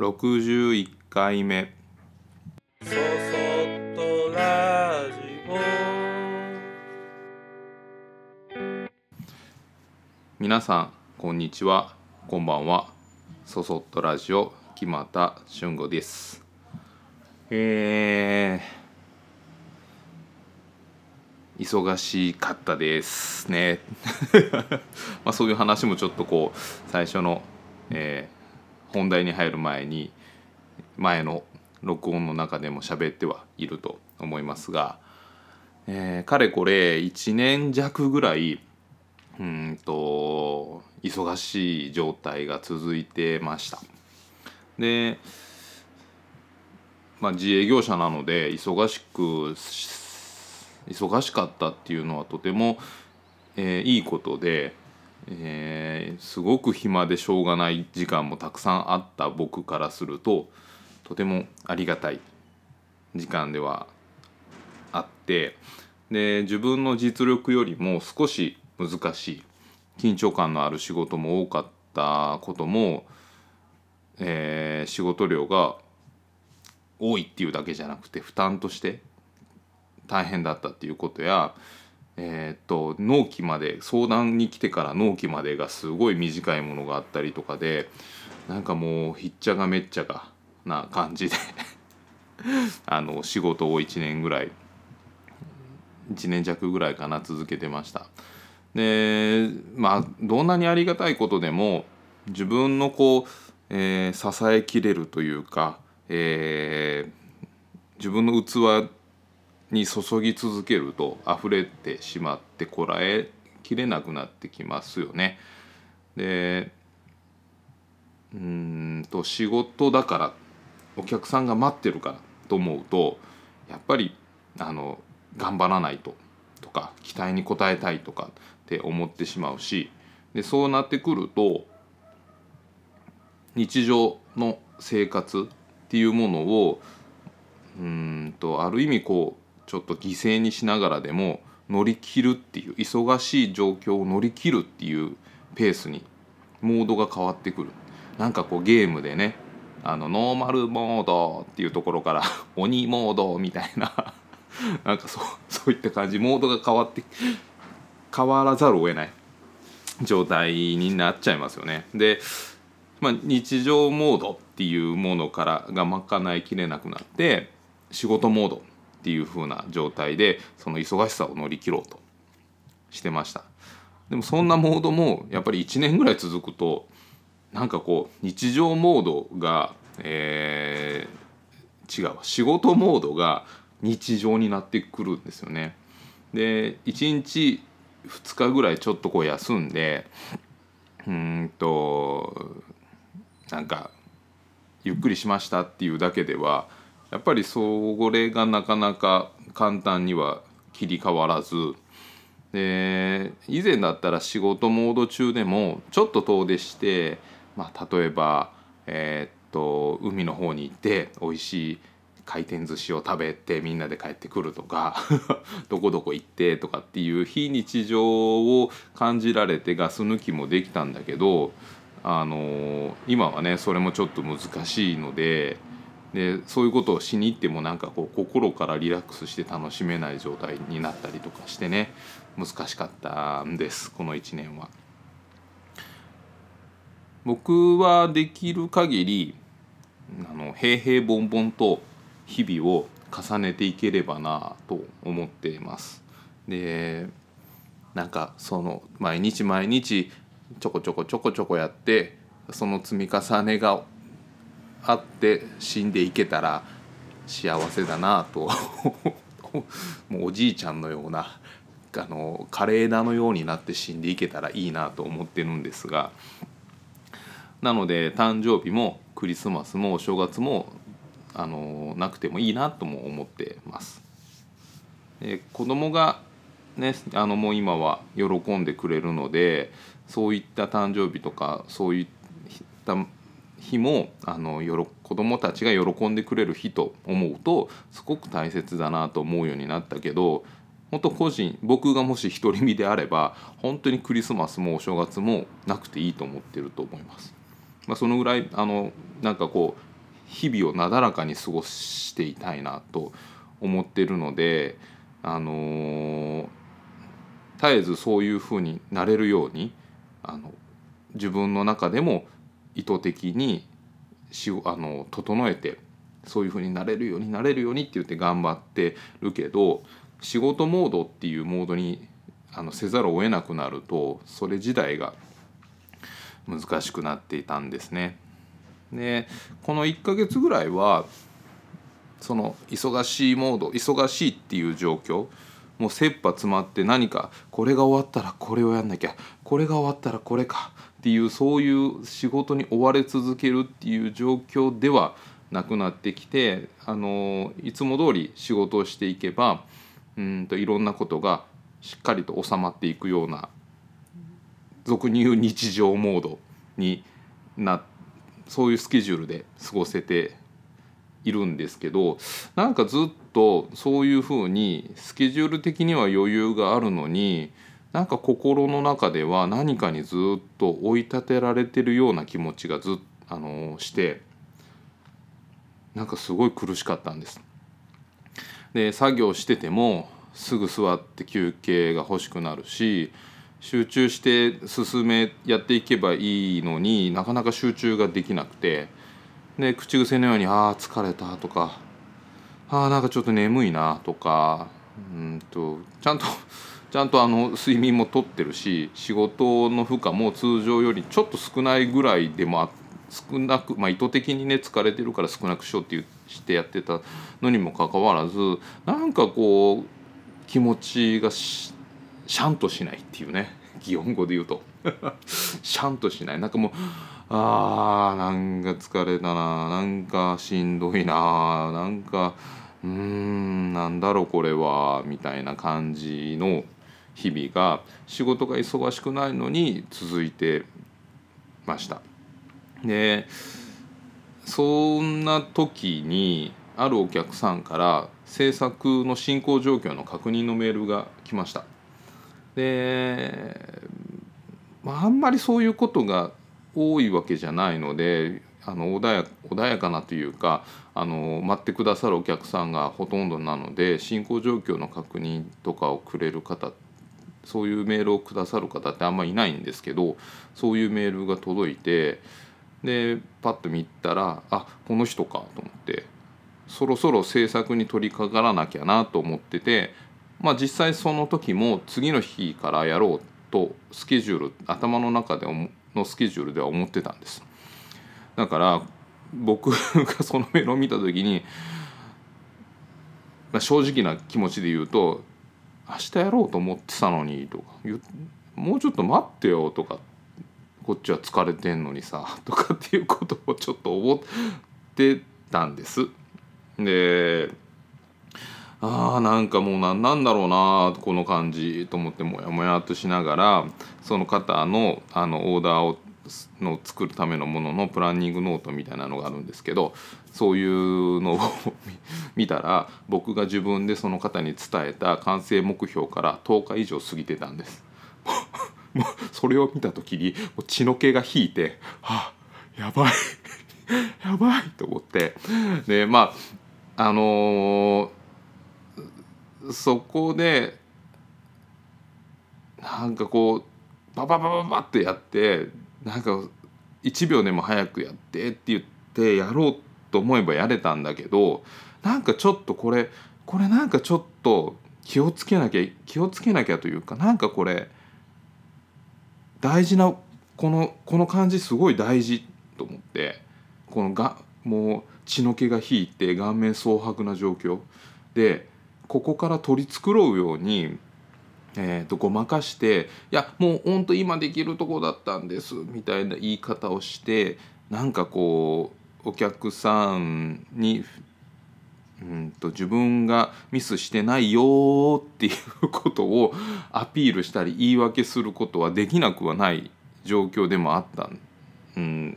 61回目。そそっとラジ皆さんこんにちは。こんばんは。そそっとラジオ木又俊吾です。えー、忙しかったですね。まあそういう話もちょっとこう最初の、えー本題に入る前に前の録音の中でも喋ってはいると思いますが、えーかれこれ1年弱ぐらいうんと忙しい状態が続いてました。で、まあ、自営業者なので忙しく忙しかったっていうのはとても、えーいいことで、えーすごく暇でしょうがない時間もたくさんあった僕からするととてもありがたい時間ではあってで自分の実力よりも少し難しい緊張感のある仕事も多かったことも、えー仕事量が多いっていうだけじゃなくて負担として大変だったっていうことや、えーっと納期まで相談に来てから納期までがすごい短いものがあったりとかでなんかもうひっちゃがめっちゃがな感じで あの仕事を1年ぐらい1年弱ぐらいかな続けてました。でまあどんなにありがたいことでも自分のこう、えー支えきれるというか、えー自分の器に注ぎ続けると溢れてしまってこらえきれなくなってきますよね。でうんと仕事だからお客さんが待ってるからと思うとやっぱりあの頑張らないととか期待に応えたいとかって思ってしまうしでそうなってくると日常の生活っていうものをうんとある意味こうちょっと犠牲にしながらでも乗り切るっていう忙しい状況を乗り切るっていうペースにモードが変わってくるなんかこうゲームでねあのノーマルモードっていうところから 鬼モードみたいな なんかそうそういった感じモードが変わって変わらざるを得ない状態になっちゃいますよね。で、まあ、日常モードっていうものからが賄いきれなくなって仕事モードっていう風な状態でその忙しさを乗り切ろうとしてました。でもそんなモードもやっぱり1年ぐらい続くとなんかこう日常モードが、えー違う仕事モードが日常になってくるんですよね。で1日2日ぐらいちょっとこう休んでうんとなんかゆっくりしましたっていうだけではやっぱりそれがなかなか簡単には切り替わらず。で以前だったら仕事モード中でもちょっと遠出して、まあ、例えば、えーっと海の方に行って美味しい回転寿司を食べてみんなで帰ってくるとか どこどこ行ってとかっていう非日常を感じられてガス抜きもできたんだけどあの今はねそれもちょっと難しいのででそういうことをしに行ってもなんかこう心からリラックスして楽しめない状態になったりとかしてね難しかったんですこの1年は。僕はできる限りあの平々凡々と日々を重ねていければなと思っています。でなんかその毎日毎日ちょこちょこちょこちょこやってその積み重ねがあって死んでいけたら幸せだなと もうおじいちゃんのようなあの枯れ枝のようになって死んでいけたらいいなと思ってるんですがなので誕生日もクリスマスもお正月もあのなくてもいいなとも思ってます。で子供がねあのもう今は喜んでくれるのでそういった誕生日とかそういった日もあのよろ子供たちが喜んでくれる日と思うとすごく大切だなと思うようになったけど本当個人僕がもし独り身であれば本当にクリスマスもお正月もなくていいと思ってると思います。まあ、そのぐらいあのなんかこう日々をなだらかに過ごしていたいなと思ってるのであのー絶えずそういうふうになれるようにあの自分の中でも意図的にしあの整えてそういうふうになれるようになれるようにって言って頑張ってるけど仕事モードっていうモードにあのせざるを得なくなるとそれ自体が難しくなっていたんですね。でこの1ヶ月ぐらいはその忙しいモード忙しいっていう状況もう切羽詰まって何かこれが終わったらこれをやんなきゃこれが終わったらこれかっていうそういう仕事に追われ続けるっていう状況ではなくなってきてあのいつも通り仕事をしていけばうんといろんなことがしっかりと収まっていくような俗に言う日常モードになそういうスケジュールで過ごせているんですけどなんかずっとそういうふうにスケジュール的には余裕があるのになんか心の中では何かにずっと追い立てられてるような気持ちがずあのしてなんかすごい苦しかったんです。で作業しててもすぐ座って休憩が欲しくなるし集中して進めやっていけばいいのになかなか集中ができなくてで口癖のように「ああ疲れた」とか「ああんかちょっと眠いな」とかうんとちゃんとちゃんとあの睡眠もとってるし仕事の負荷も通常よりちょっと少ないぐらいでもあ少なく、まあ、意図的にね疲れてるから少なくしようってうしてやってたのにもかかわらずなんかこう気持ちがしシャンとしないっていうね 擬音語で言うと。シャンとしない。なんかもうあーなんか疲れたななんかしんどいななんかうーんなんだろうこれはみたいな感じの日々が仕事が忙しくないのに続いてました。でそんな時にあるお客さんから制作の進行状況の確認のメールが来ました。で、まあ、あんまりそういうことが多いわけじゃないのであの穏や穏やかなというかあの待ってくださるお客さんがほとんどなので進行状況の確認とかをくれる方そういうメールをくださる方ってあんまりいないんですけどそういうメールが届いてでパッと見たらあこの人かと思ってそろそろ制作に取り掛からなきゃなと思っててまあ実際その時も次の日からやろうとスケジュール頭の中でのスケジュールでは思ってたんです。だから僕がそのメールを見た時に、まあ、正直な気持ちで言うと「明日やろうと思ってたのに」とか「もうちょっと待ってよ」とかこっちは疲れてんのにさ とかっていうことをちょっと思ってたんです。であーなんかもう何なんだろうなこの感じと思ってモヤモヤとしながらその方のあのオーダーをの作るためのもののプランニングノートみたいなのがあるんですけどそういうのを見たら僕が自分でその方に伝えた完成目標から10日以上過ぎてたんです。も うそれを見た時にもう血の気が引いて「はあやばいやばい」と思ってでまああのーそこでなんかこうバババババってやってなんか1秒でも早くやってって言ってやろうと思えばやれたんだけどなんかちょっとこれこれなんかちょっと気をつけなきゃ気をつけなきゃというかなんかこれ大事なこのこの感じすごい大事と思ってこのがもう血の気が引いて顔面蒼白な状況でここから取り繕うように、えー、とごまかして「いやもうほんと今できるとこだったんです」みたいな言い方をしてなんかこうお客さんにうんと自分がミスしてないよっていうことをアピールしたり言い訳することはできなくはない状況でもあったん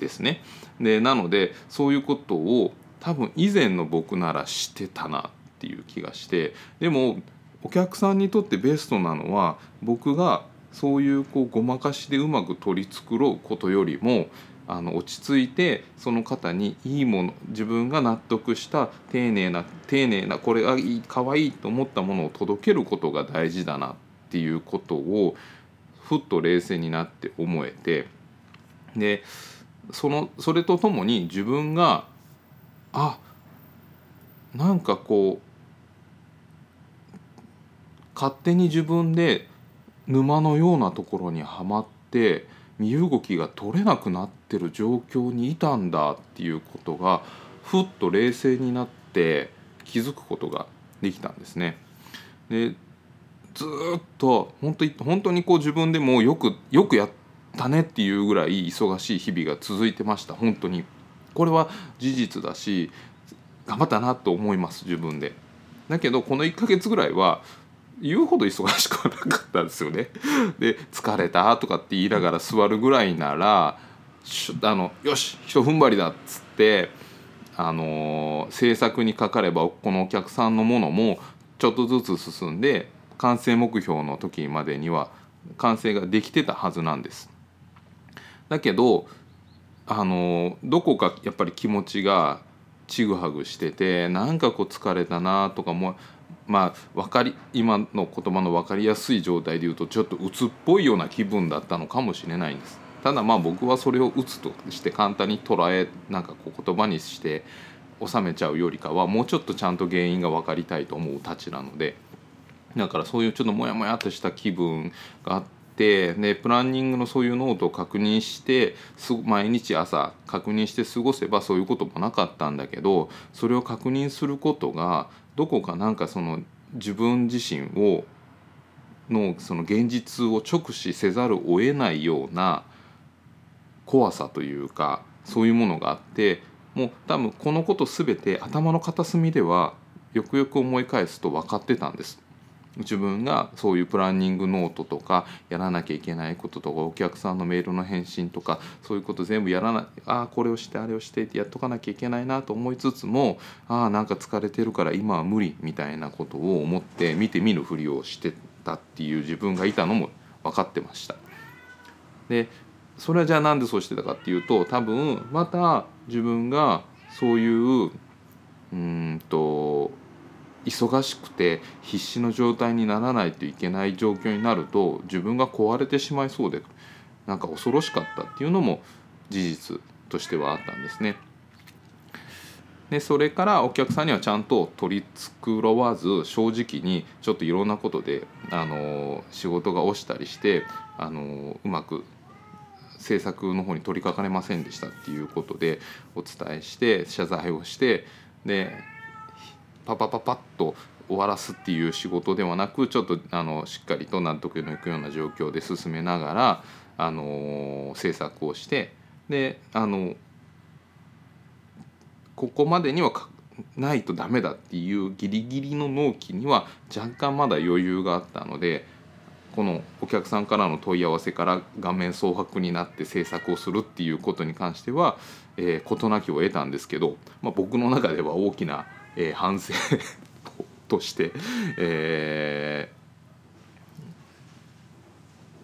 ですね。でなのでそういうことを多分以前の僕ならしてたなっていう気がしてでもお客さんにとってベストなのは僕がそういうこうごまかしでうまく取り繕うことよりもあの落ち着いてその方にいいもの自分が納得した丁寧な丁寧なこれがいい可愛いと思ったものを届けることが大事だなっていうことをふっと冷静になって思えてでそのそれとともに自分があなんかこう勝手に自分で沼のようなところにはまって身動きが取れなくなってる状況にいたんだっていうことがふっと冷静になって気づくことができたんですね。でずっと本当に本当にこう自分でもよくよくやったねっていうぐらい忙しい日々が続いてました。本当に。これは事実だし頑張ったなと思います自分で。だけどこの1ヶ月ぐらいは言うほど忙しくはなかったんですよね で疲れたとかって言いながら座るぐらいならあのよしひと踏ん張りだっつってあの制作にかかればこのお客さんのものもちょっとずつ進んで完成目標の時までには完成ができてたはずなんです。だけどあのどこかやっぱり気持ちがちぐはぐしててなんかこう疲れたなとかもまあ分かり今の言葉の分かりやすい状態で言うとちょっと鬱っぽいような気分だったのかもしれないんです。ただまあ僕はそれを鬱として簡単に捉えなんかこう言葉にして収めちゃうよりかはもうちょっとちゃんと原因が分かりたいと思うたちなのでだからそういうちょっとモヤモヤとした気分があってでプランニングのそういうノートを確認して毎日朝確認して過ごせばそういうこともなかったんだけどそれを確認することがどこかなんかその自分自身をのその現実を直視せざるを得ないような怖さというかそういうものがあってもう多分このこと全て頭の片隅ではよくよく思い返すと分かってたんです。自分がそういうプランニングノートとかやらなきゃいけないこととかお客さんのメールの返信とかそういうこと全部やらないああこれをしてあれをしてってやっとかなきゃいけないなと思いつつもああなんか疲れてるから今は無理みたいなことを思って見て見ぬふりをしてたっていう自分がいたのも分かってました。でそれはじゃあなんでそうしてたかっていうと多分また自分がそういううんと忙しくて必死の状態にならないといけない状況になると自分が壊れてしまいそうでなんか恐ろしかったっていうのも事実としてはあったんですね。でそれからお客さんにはちゃんと取り繕わず正直にちょっといろんなことであの仕事が押したりしてあのうまく制作の方に取りかかれませんでしたっていうことでお伝えして謝罪をしてでパパパパッと終わらすっていう仕事ではなくちょっとあのしっかりと納得のいくような状況で進めながらあの制作をしてであのここまでにはないとダメだっていうギリギリの納期には若干まだ余裕があったのでこのお客さんからの問い合わせから画面蒼白になって制作をするっていうことに関しては、えー、事なきを得たんですけど、まあ、僕の中では大きな、えー、反省 として、え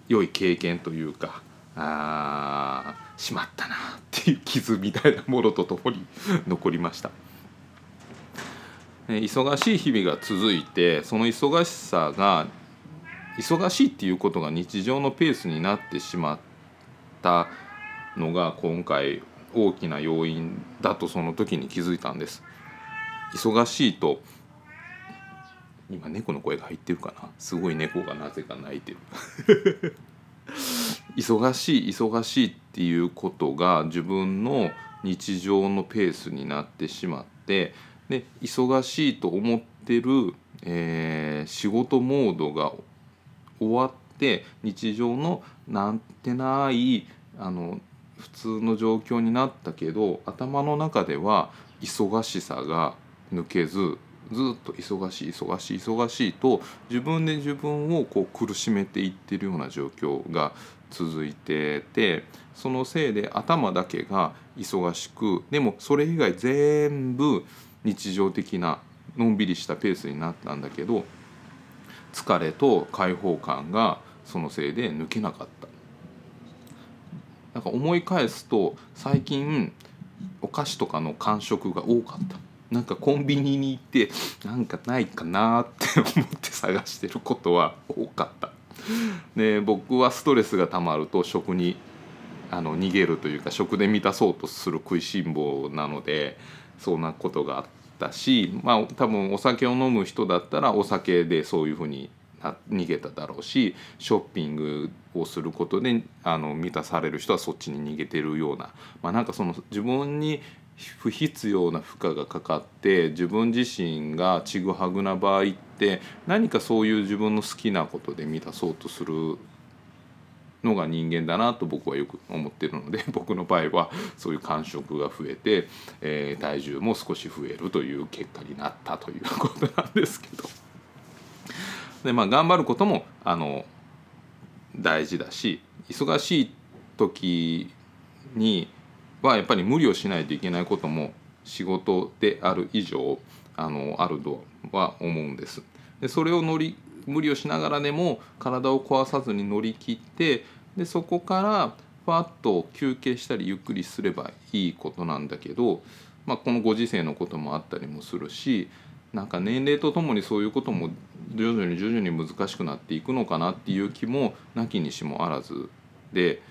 ー、良い経験というかあしまったなっていう傷みたいなものとともに残りました。忙しい日々が続いてその忙しさが忙しいっていうことが日常のペースになってしまったのが今回大きな要因だとその時に気づいたんです忙しいと今猫の声が入ってるかな？すごい猫がなぜか鳴いてる。忙しい忙しいっていうことが自分の日常のペースになってしまってで忙しいと思ってる、えー、仕事モードが終わって日常のなんてないあの普通の状況になったけど頭の中では忙しさが抜けずずっと忙しい忙しい忙しいと自分で自分をこう苦しめていってるような状況が続いててそのせいで頭だけが忙しくでもそれ以外全部日常的なのんびりしたペースになったんだけど疲れと解放感がそのせいで抜けなかった。なんか思い返すと最近お菓子とかの感触が多かった。なんかコンビニに行ってなんかないかなって思って探してることは 多かった。で僕はストレスがたまると食にあの逃げるというか食で満たそうとする食いしん坊なのでそんなことがあったしまあ多分お酒を飲む人だったらお酒でそういうふうに逃げただろうしショッピングをすることであの満たされる人はそっちに逃げてるような、まあ、なんかその自分に不必要な負荷がかかって自分自身がちぐはぐな場合って何かそういう自分の好きなことで満たそうとするのが人間だなと僕はよく思ってるので 僕の場合はそういう感触が増えて、えー体重も少し増えるという結果になったということなんですけど。でまあ頑張ることもあの大事だし忙しい時にはやっぱり無理をしないといけないことも仕事である以上あのあるとは思うんです。でそれを乗り無理をしながらでも体を壊さずに乗り切ってでそこからファッと休憩したりゆっくりすればいいことなんだけど、まあ、このご時世のこともあったりもするしなんか年齢とともにそういうことも徐々に徐々に難しくなっていくのかなっていう気もなきにしもあらずで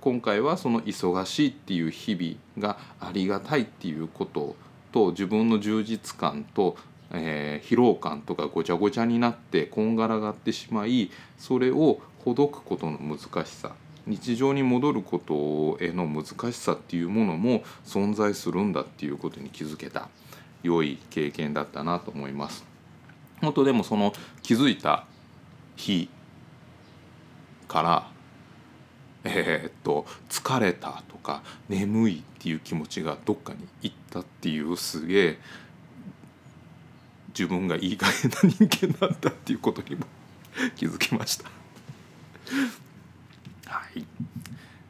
今回はその忙しいっていう日々がありがたいっていうことと自分の充実感と、えー疲労感とかごちゃごちゃになってこんがらがってしまいそれをほどくことの難しさ日常に戻ることへの難しさっていうものも存在するんだっていうことに気づけた良い経験だったなと思います。本当でもその気づいた日からえーっと疲れたとか眠いっていう気持ちがどっかに行ったっていうすげえ自分がいい加減な人間なんだっていうことにも 気づきました。はい、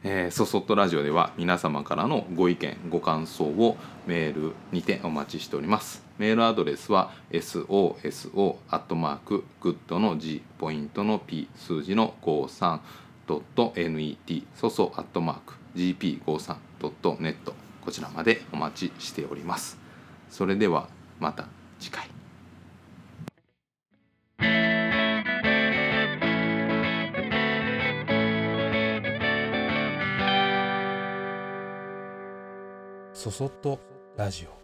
えー、そそっとラジオでは皆様からのご意見ご感想をメールにてお待ちしております。メールアドレスは soso アットマークグッドの G ポイントの P 数字の53 .net そそアットマーク gp53.net こちらまでお待ちしております。それではまた次回。そそっとラジオ。